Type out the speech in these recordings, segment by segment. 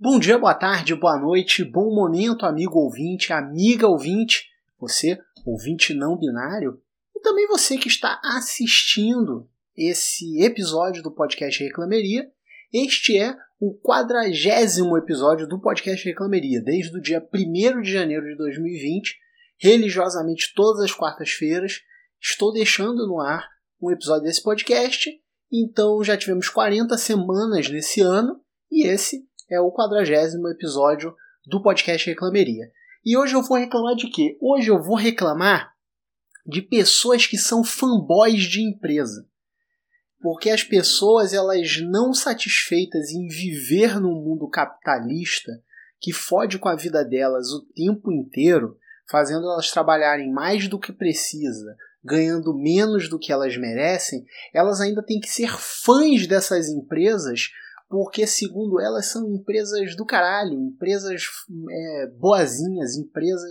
Bom dia, boa tarde, boa noite, bom momento, amigo ouvinte, amiga ouvinte, você, ouvinte não binário, e também você que está assistindo esse episódio do podcast Reclameria. Este é o quadragésimo episódio do podcast Reclameria, desde o dia 1 de janeiro de 2020, religiosamente todas as quartas-feiras, estou deixando no ar um episódio desse podcast. Então já tivemos 40 semanas nesse ano e esse é o quadragésimo episódio do podcast Reclameria. E hoje eu vou reclamar de quê? Hoje eu vou reclamar de pessoas que são fanboys de empresa. Porque as pessoas, elas não satisfeitas em viver num mundo capitalista que fode com a vida delas o tempo inteiro, fazendo elas trabalharem mais do que precisa, ganhando menos do que elas merecem, elas ainda têm que ser fãs dessas empresas porque, segundo elas, são empresas do caralho, empresas é, boazinhas, empresas.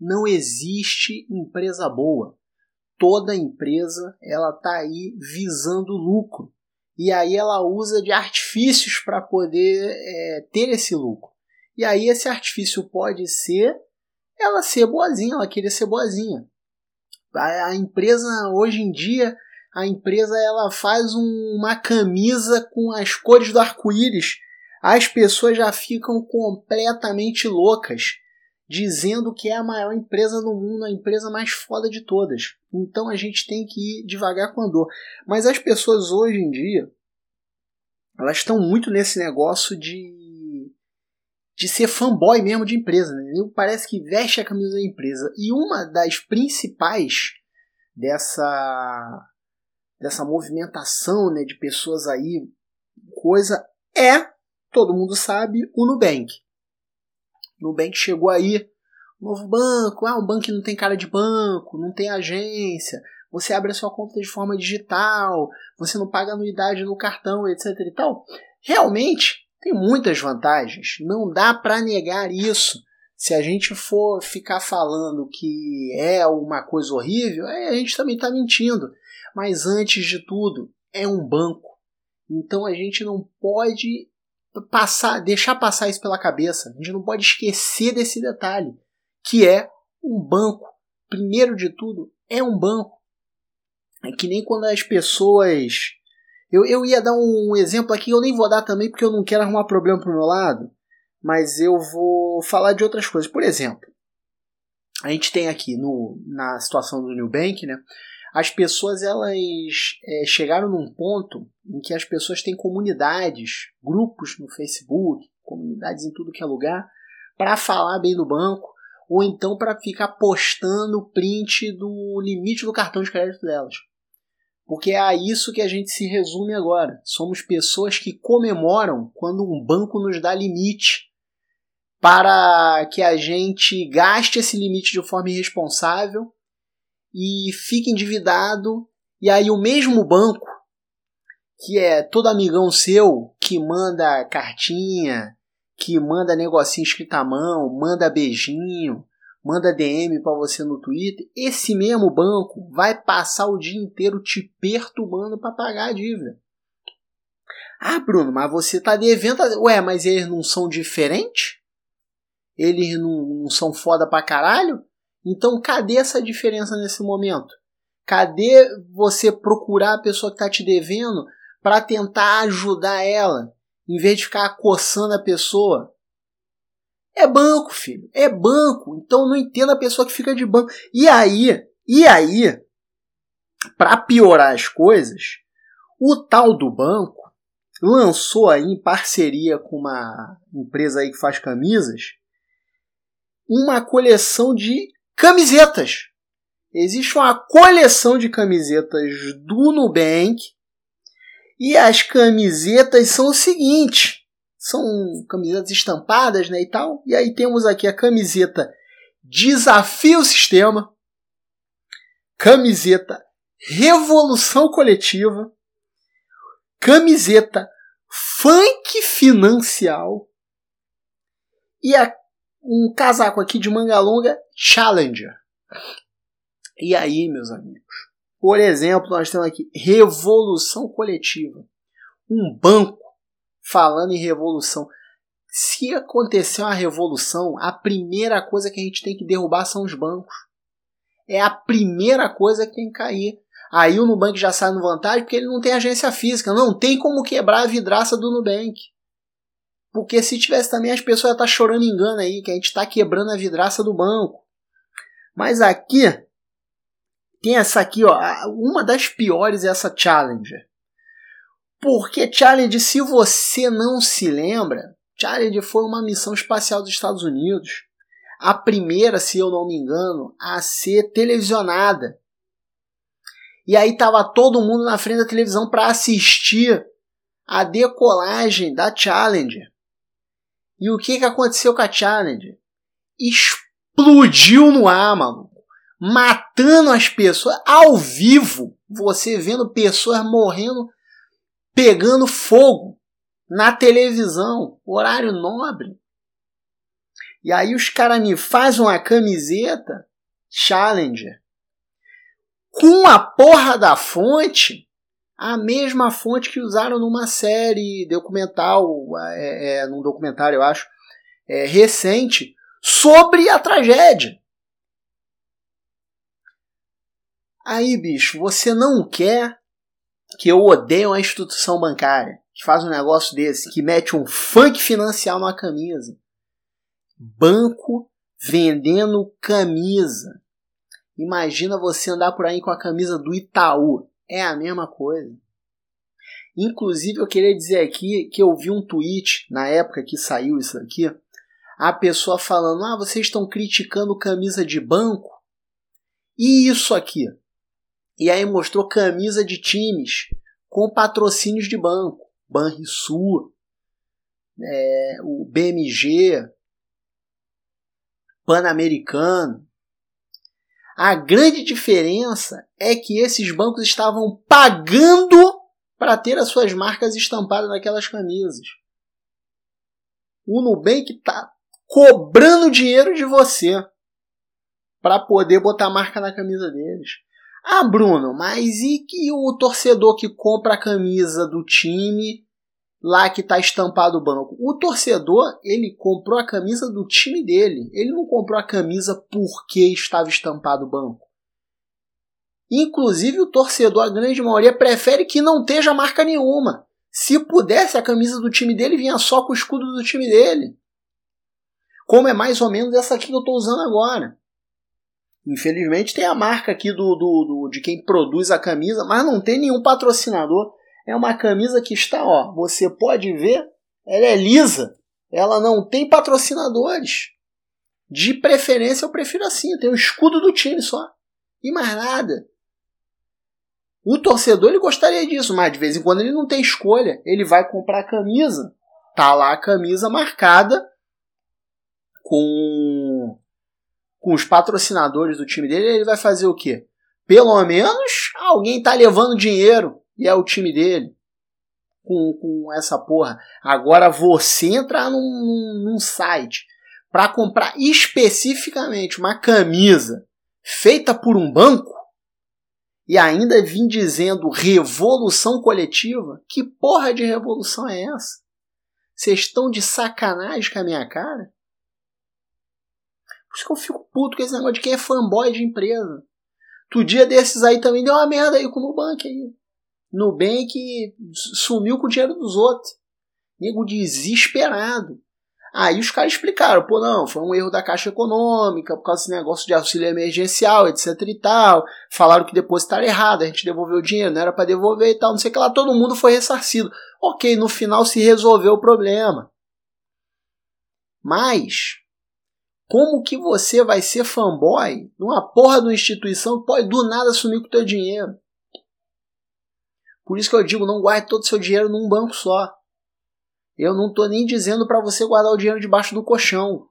Não existe empresa boa. Toda empresa ela tá aí visando lucro. E aí ela usa de artifícios para poder é, ter esse lucro. E aí esse artifício pode ser ela ser boazinha, ela querer ser boazinha. A empresa hoje em dia a empresa ela faz um, uma camisa com as cores do arco-íris, as pessoas já ficam completamente loucas, dizendo que é a maior empresa do mundo, a empresa mais foda de todas. Então a gente tem que ir devagar com a dor. Mas as pessoas hoje em dia, elas estão muito nesse negócio de de ser fanboy mesmo de empresa. Né? Parece que veste a camisa da empresa. E uma das principais dessa dessa movimentação né, de pessoas aí, coisa é, todo mundo sabe, o Nubank. O Nubank chegou aí, novo banco, ah, um banco que não tem cara de banco, não tem agência, você abre a sua conta de forma digital, você não paga anuidade no cartão, etc e tal. Realmente tem muitas vantagens, não dá para negar isso. Se a gente for ficar falando que é uma coisa horrível, a gente também está mentindo. Mas antes de tudo, é um banco. Então a gente não pode passar, deixar passar isso pela cabeça. A gente não pode esquecer desse detalhe, que é um banco. Primeiro de tudo, é um banco. É que nem quando as pessoas. Eu, eu ia dar um exemplo aqui, eu nem vou dar também porque eu não quero arrumar problema pro meu lado, mas eu vou falar de outras coisas. Por exemplo, a gente tem aqui no, na situação do New Bank, né? As pessoas elas é, chegaram num ponto em que as pessoas têm comunidades, grupos no Facebook, comunidades em tudo que é lugar, para falar bem do banco, ou então para ficar postando print do limite do cartão de crédito delas. Porque é a isso que a gente se resume agora. Somos pessoas que comemoram quando um banco nos dá limite para que a gente gaste esse limite de forma irresponsável e fica endividado, e aí o mesmo banco, que é todo amigão seu, que manda cartinha, que manda negocinho escrito à mão, manda beijinho, manda DM para você no Twitter, esse mesmo banco vai passar o dia inteiro te perturbando para pagar a dívida. Ah, Bruno, mas você tá devendo. Ué, mas eles não são diferentes? Eles não, não são foda pra caralho? Então, cadê essa diferença nesse momento? Cadê você procurar a pessoa que está te devendo para tentar ajudar ela, em vez de ficar coçando a pessoa? É banco, filho. É banco. Então não entenda a pessoa que fica de banco. E aí, e aí, para piorar as coisas, o tal do banco lançou aí em parceria com uma empresa aí que faz camisas uma coleção de Camisetas. Existe uma coleção de camisetas do Nubank. E as camisetas são o seguinte: são camisetas estampadas né, e tal. E aí temos aqui a camiseta Desafio Sistema, camiseta Revolução Coletiva, camiseta Funk Financial e a um casaco aqui de manga longa Challenger. E aí, meus amigos? Por exemplo, nós temos aqui revolução coletiva. Um banco falando em revolução. se acontecer uma revolução, a primeira coisa que a gente tem que derrubar são os bancos. É a primeira coisa que tem que cair. Aí o Nubank já sai no vantagem porque ele não tem agência física. Não tem como quebrar a vidraça do Nubank. Porque se tivesse também, as pessoas iam estar chorando engano aí, que a gente está quebrando a vidraça do banco. Mas aqui, tem essa aqui, ó. Uma das piores é essa Challenger. Porque Challenger, se você não se lembra, Challenger foi uma missão espacial dos Estados Unidos. A primeira, se eu não me engano, a ser televisionada. E aí tava todo mundo na frente da televisão para assistir a decolagem da Challenger. E o que, que aconteceu com a Challenger? Explodiu no ar, maluco. Matando as pessoas ao vivo. Você vendo pessoas morrendo, pegando fogo na televisão, horário nobre. E aí os caras me fazem uma camiseta Challenger com a porra da fonte a mesma fonte que usaram numa série documental, é, é, num documentário, eu acho, é, recente, sobre a tragédia. Aí, bicho, você não quer que eu odeie uma instituição bancária que faz um negócio desse, que mete um funk financial numa camisa. Banco vendendo camisa. Imagina você andar por aí com a camisa do Itaú é a mesma coisa. Inclusive, eu queria dizer aqui que eu vi um tweet na época que saiu isso aqui, a pessoa falando: "Ah, vocês estão criticando camisa de banco?" E isso aqui. E aí mostrou camisa de times com patrocínios de banco, Banrisul, é, o BMG, Pan-Americano, a grande diferença é que esses bancos estavam pagando para ter as suas marcas estampadas naquelas camisas. O Nubank está cobrando dinheiro de você para poder botar a marca na camisa deles. Ah, Bruno, mas e que o torcedor que compra a camisa do time lá que está estampado o banco. O torcedor, ele comprou a camisa do time dele. Ele não comprou a camisa porque estava estampado o banco. Inclusive, o torcedor, a grande maioria, prefere que não esteja marca nenhuma. Se pudesse, a camisa do time dele vinha só com o escudo do time dele. Como é mais ou menos essa aqui que eu estou usando agora. Infelizmente tem a marca aqui do, do, do, de quem produz a camisa, mas não tem nenhum patrocinador. É uma camisa que está, ó, você pode ver, ela é lisa. Ela não tem patrocinadores. De preferência eu prefiro assim, tem o escudo do time só. E mais nada. O torcedor ele gostaria disso, mas de vez em quando ele não tem escolha. Ele vai comprar a camisa. Tá lá a camisa marcada com com os patrocinadores do time dele, ele vai fazer o quê? Pelo menos alguém tá levando dinheiro e é o time dele. Com, com essa porra. Agora você entrar num, num, site para comprar especificamente uma camisa feita por um banco e ainda vir dizendo revolução coletiva, que porra de revolução é essa? Vocês estão de sacanagem com a minha cara? Por isso que eu fico puto com esse negócio de quem é fanboy de empresa. Tu dia desses aí também deu uma merda aí com o Nubank aí. Nubank sumiu com o dinheiro dos outros. Nego desesperado. Aí os caras explicaram, pô, não, foi um erro da Caixa Econômica, por causa desse negócio de auxílio emergencial, etc e tal. Falaram que depositaram errado, a gente devolveu o dinheiro, não era para devolver e tal, não sei o que lá, todo mundo foi ressarcido. Ok, no final se resolveu o problema. Mas, como que você vai ser fanboy numa porra de uma instituição que pode do nada sumir com o teu dinheiro? Por isso que eu digo, não guarde todo o seu dinheiro num banco só. Eu não estou nem dizendo para você guardar o dinheiro debaixo do colchão.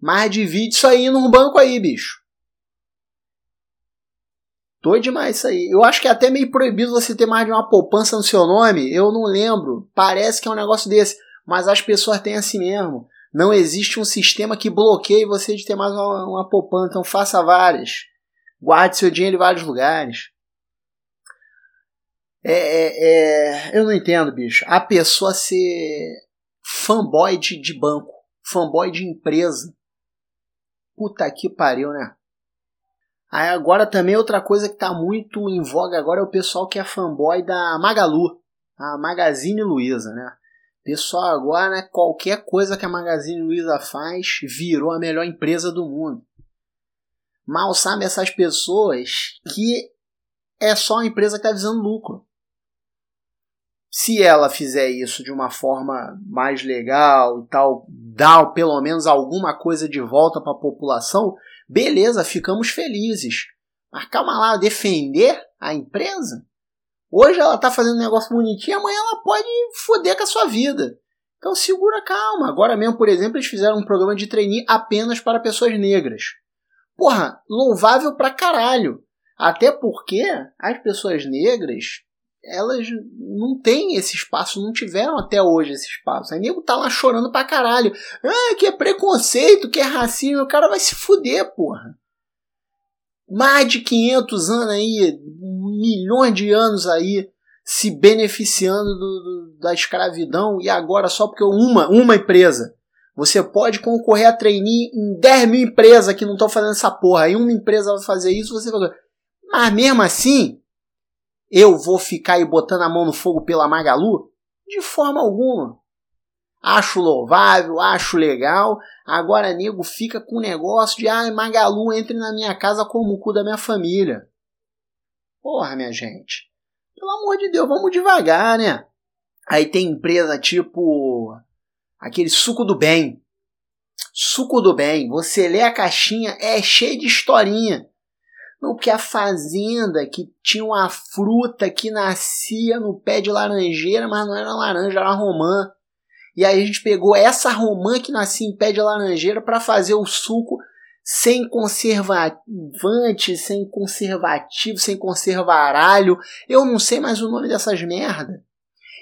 Mas divide isso aí num banco aí, bicho. Doido demais isso aí. Eu acho que é até meio proibido você ter mais de uma poupança no seu nome. Eu não lembro. Parece que é um negócio desse. Mas as pessoas têm assim mesmo. Não existe um sistema que bloqueie você de ter mais uma, uma poupança. Então faça várias. Guarde seu dinheiro em vários lugares. É, é, é, eu não entendo, bicho. A pessoa ser fanboy de, de banco, fanboy de empresa. Puta que pariu, né? Aí agora também outra coisa que tá muito em voga agora é o pessoal que é fanboy da Magalu, a Magazine Luiza, né? Pessoal agora, né, qualquer coisa que a Magazine Luiza faz virou a melhor empresa do mundo. Mal sabe essas pessoas que é só uma empresa que está visando lucro. Se ela fizer isso de uma forma mais legal e tal, dar pelo menos alguma coisa de volta para a população, beleza, ficamos felizes. Mas calma lá, defender a empresa? Hoje ela está fazendo um negócio bonitinho, amanhã ela pode foder com a sua vida. Então segura calma. Agora mesmo, por exemplo, eles fizeram um programa de trainee apenas para pessoas negras. Porra, louvável pra caralho. Até porque as pessoas negras, elas não têm esse espaço, não tiveram até hoje esse espaço. Aí nego tá lá chorando pra caralho. Ah, que é preconceito, que é racismo. O cara vai se fuder, porra. Mais de 500 anos aí, milhões de anos aí, se beneficiando do, do, da escravidão e agora só porque uma, uma empresa você pode concorrer a trainee em 10 mil empresas que não estão fazendo essa porra. Aí uma empresa vai fazer isso, você vai. Mas mesmo assim, eu vou ficar aí botando a mão no fogo pela Magalu? De forma alguma. Acho louvável, acho legal. Agora, nego, fica com o negócio de, ah, Magalu, entre na minha casa como o cu da minha família. Porra, minha gente. Pelo amor de Deus, vamos devagar, né? Aí tem empresa tipo aquele suco do bem. Suco do bem. Você lê a caixinha, é cheio de historinha. Não, que a fazenda que tinha uma fruta que nascia no pé de laranjeira, mas não era laranja, era romã. E aí a gente pegou essa romã que nascia em pé de laranjeira para fazer o suco sem conservante, sem conservativo, sem conservaralho. Eu não sei mais o nome dessas merda.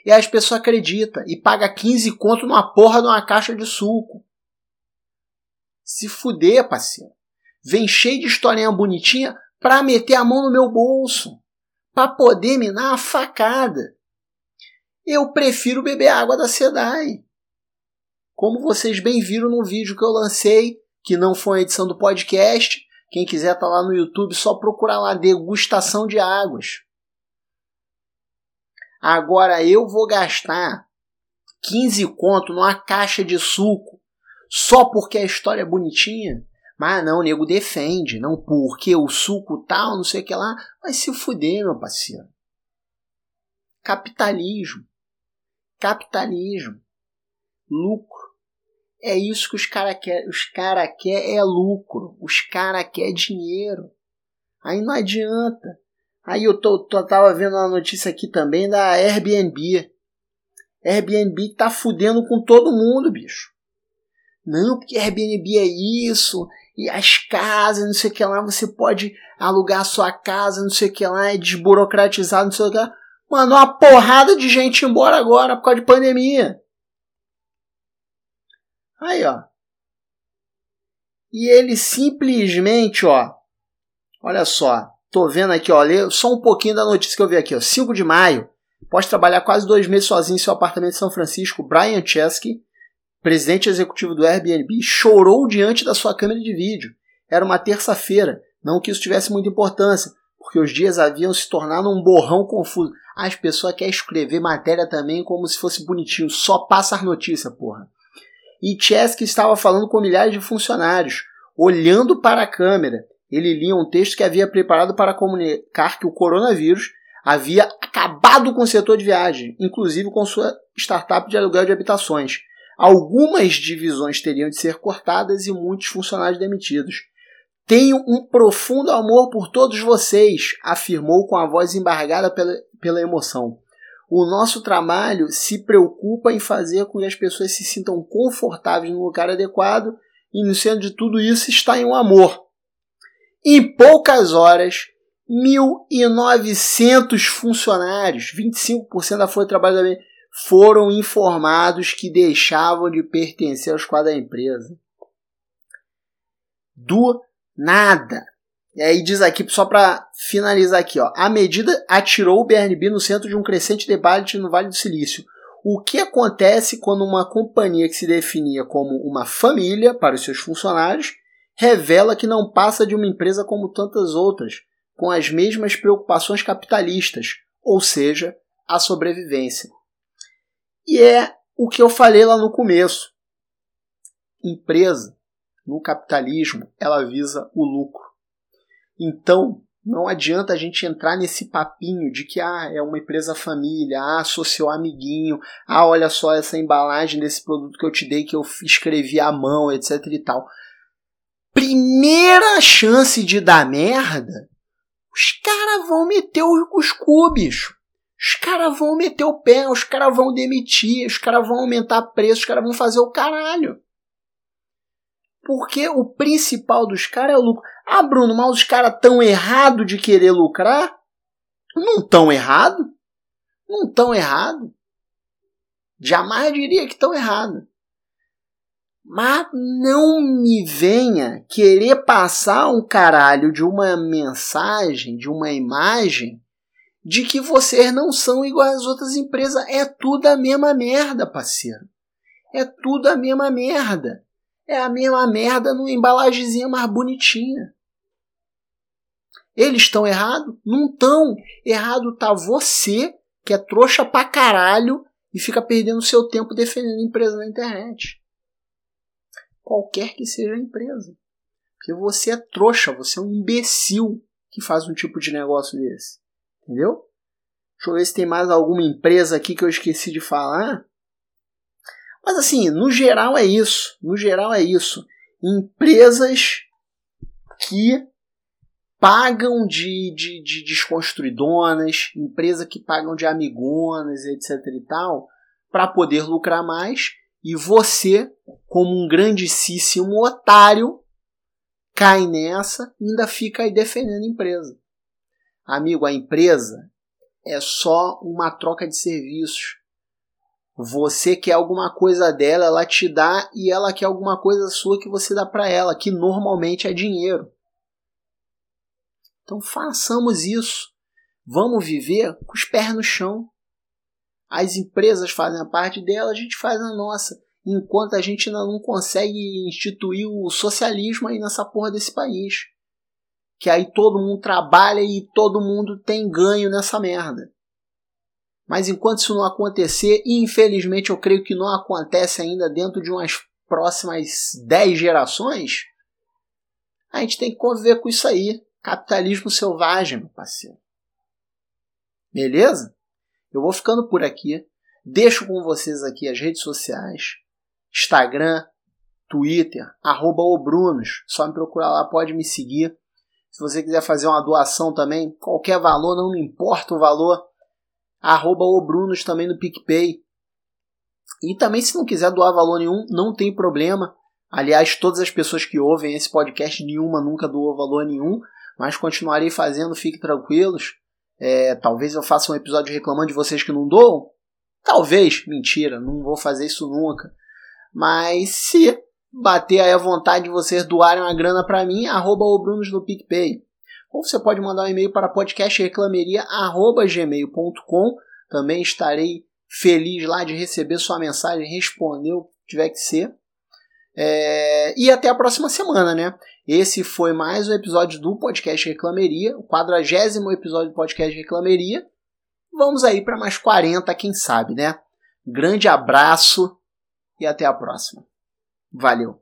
E as pessoas acreditam e paga 15 conto numa porra de uma caixa de suco. Se fuder, parceiro. Vem cheio de historinha bonitinha pra meter a mão no meu bolso. Pra poder me dar uma facada. Eu prefiro beber água da Sedai. Como vocês bem viram no vídeo que eu lancei, que não foi a edição do podcast. Quem quiser tá lá no YouTube, só procurar lá degustação de águas. Agora eu vou gastar 15 conto numa caixa de suco só porque a história é bonitinha? Mas não, o nego defende, não porque o suco tal, não sei o que lá. Vai se fuder, meu parceiro. Capitalismo. Capitalismo. Lucro. É isso que os caras querem. Os caras querem é lucro. Os caras querem dinheiro. Aí não adianta. Aí eu tô, tô, tava vendo uma notícia aqui também da Airbnb. Airbnb tá fudendo com todo mundo, bicho. Não, porque Airbnb é isso, e as casas, não sei o que lá, você pode alugar a sua casa, não sei o que lá, é desburocratizado, não sei o que lá. Mano, uma porrada de gente embora agora por causa de pandemia. Aí, ó. E ele simplesmente, ó. Olha só. Tô vendo aqui, ó, só um pouquinho da notícia que eu vi aqui, ó. 5 de maio, pode trabalhar quase dois meses sozinho em seu apartamento em São Francisco, Brian Chesky, presidente executivo do Airbnb, chorou diante da sua câmera de vídeo. Era uma terça-feira, não que isso tivesse muita importância, porque os dias haviam se tornado um borrão confuso. As pessoas querem escrever matéria também como se fosse bonitinho, só passa as notícias, porra. E Chesky estava falando com milhares de funcionários, olhando para a câmera, ele lia um texto que havia preparado para comunicar que o coronavírus havia acabado com o setor de viagem, inclusive com sua startup de aluguel de habitações. Algumas divisões teriam de ser cortadas e muitos funcionários demitidos. Tenho um profundo amor por todos vocês, afirmou com a voz embargada pela, pela emoção. O nosso trabalho se preocupa em fazer com que as pessoas se sintam confortáveis no lugar adequado e no centro de tudo isso está em um amor. Em poucas horas, 1.900 funcionários, 25% da folha de trabalho foram informados que deixavam de pertencer aos quadros da empresa. Do nada. E aí diz aqui, só para finalizar aqui, ó, a medida atirou o BNB no centro de um crescente debate no Vale do Silício. o que acontece quando uma companhia que se definia como uma família para os seus funcionários revela que não passa de uma empresa como tantas outras, com as mesmas preocupações capitalistas, ou seja, a sobrevivência. E é o que eu falei lá no começo. Empresa, no capitalismo, ela visa o lucro. Então, não adianta a gente entrar nesse papinho de que ah, é uma empresa família, ah, seu amiguinho, ah, olha só essa embalagem desse produto que eu te dei que eu escrevi à mão, etc e tal. Primeira chance de dar merda, os caras vão meter os cubos. Os caras vão meter o pé, os caras vão demitir, os caras vão aumentar preço, os caras vão fazer o caralho. Porque o principal dos caras é o lucro. Ah, Bruno, mas os caras tão errado de querer lucrar? Não tão errado. Não tão errado. Jamais diria que tão errado. Mas não me venha querer passar um caralho de uma mensagem, de uma imagem, de que vocês não são iguais às outras empresas. É tudo a mesma merda, parceiro. É tudo a mesma merda. É a mesma merda numa embalagemzinha mais bonitinha. Eles estão errados? Não estão. Errado tá você, que é trouxa pra caralho e fica perdendo seu tempo defendendo empresa na internet. Qualquer que seja a empresa. Porque você é trouxa, você é um imbecil que faz um tipo de negócio desse. Entendeu? Deixa eu ver se tem mais alguma empresa aqui que eu esqueci de falar. Mas assim, no geral é isso. No geral é isso. Empresas que pagam de, de, de desconstruidonas, empresa que pagam de amigonas, etc e tal, para poder lucrar mais, e você, como um grandíssimo otário, cai nessa e ainda fica aí defendendo a empresa. Amigo, a empresa é só uma troca de serviços. Você quer alguma coisa dela, ela te dá e ela quer alguma coisa sua que você dá para ela, que normalmente é dinheiro. Então façamos isso. Vamos viver com os pés no chão. As empresas fazem a parte dela, a gente faz a nossa. Enquanto a gente ainda não consegue instituir o socialismo aí nessa porra desse país. Que aí todo mundo trabalha e todo mundo tem ganho nessa merda. Mas enquanto isso não acontecer, e infelizmente eu creio que não acontece ainda dentro de umas próximas 10 gerações, a gente tem que conviver com isso aí. Capitalismo selvagem, meu parceiro. Beleza? Eu vou ficando por aqui. Deixo com vocês aqui as redes sociais: Instagram, Twitter, arroba obrunos. Só me procurar lá, pode me seguir. Se você quiser fazer uma doação também, qualquer valor, não me importa o valor, arroba obrunos também no PicPay. E também, se não quiser doar valor nenhum, não tem problema. Aliás, todas as pessoas que ouvem esse podcast, nenhuma nunca doou valor nenhum mas continuarei fazendo, fiquem tranquilos. É, talvez eu faça um episódio reclamando de vocês que não doam. Talvez, mentira, não vou fazer isso nunca. Mas se bater aí a vontade de vocês doarem uma grana para mim, arroba o Brunos no PicPay. Ou você pode mandar um e-mail para podcastreclameria.gmail.com. Também estarei feliz lá de receber sua mensagem, responder o que tiver que ser. É, e até a próxima semana, né? Esse foi mais um episódio do Podcast Reclameria, o quadragésimo episódio do Podcast Reclameria. Vamos aí para mais 40, quem sabe, né? Grande abraço e até a próxima. Valeu!